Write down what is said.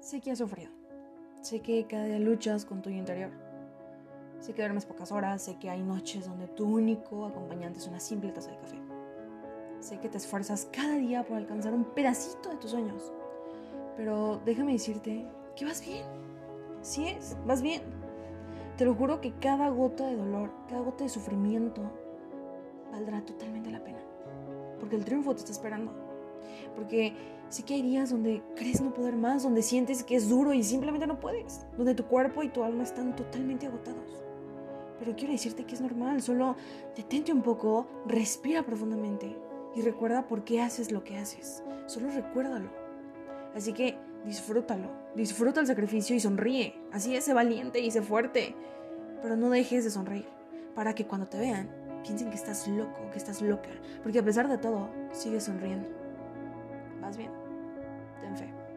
Sé que has sufrido. Sé que cada día luchas con tu interior. Sé que duermes pocas horas. Sé que hay noches donde tu único acompañante es una simple taza de café. Sé que te esfuerzas cada día por alcanzar un pedacito de tus sueños. Pero déjame decirte que vas bien. Sí es, vas bien. Te lo juro que cada gota de dolor, cada gota de sufrimiento valdrá totalmente la pena. Porque el triunfo te está esperando. Porque sé que hay días donde crees no poder más, donde sientes que es duro y simplemente no puedes. Donde tu cuerpo y tu alma están totalmente agotados. Pero quiero decirte que es normal. Solo detente un poco, respira profundamente y recuerda por qué haces lo que haces. Solo recuérdalo. Así que disfrútalo. Disfruta el sacrificio y sonríe. Así es, sé valiente y sé fuerte. Pero no dejes de sonreír. Para que cuando te vean, piensen que estás loco, que estás loca. Porque a pesar de todo, sigues sonriendo. Vas bien. Ten fe.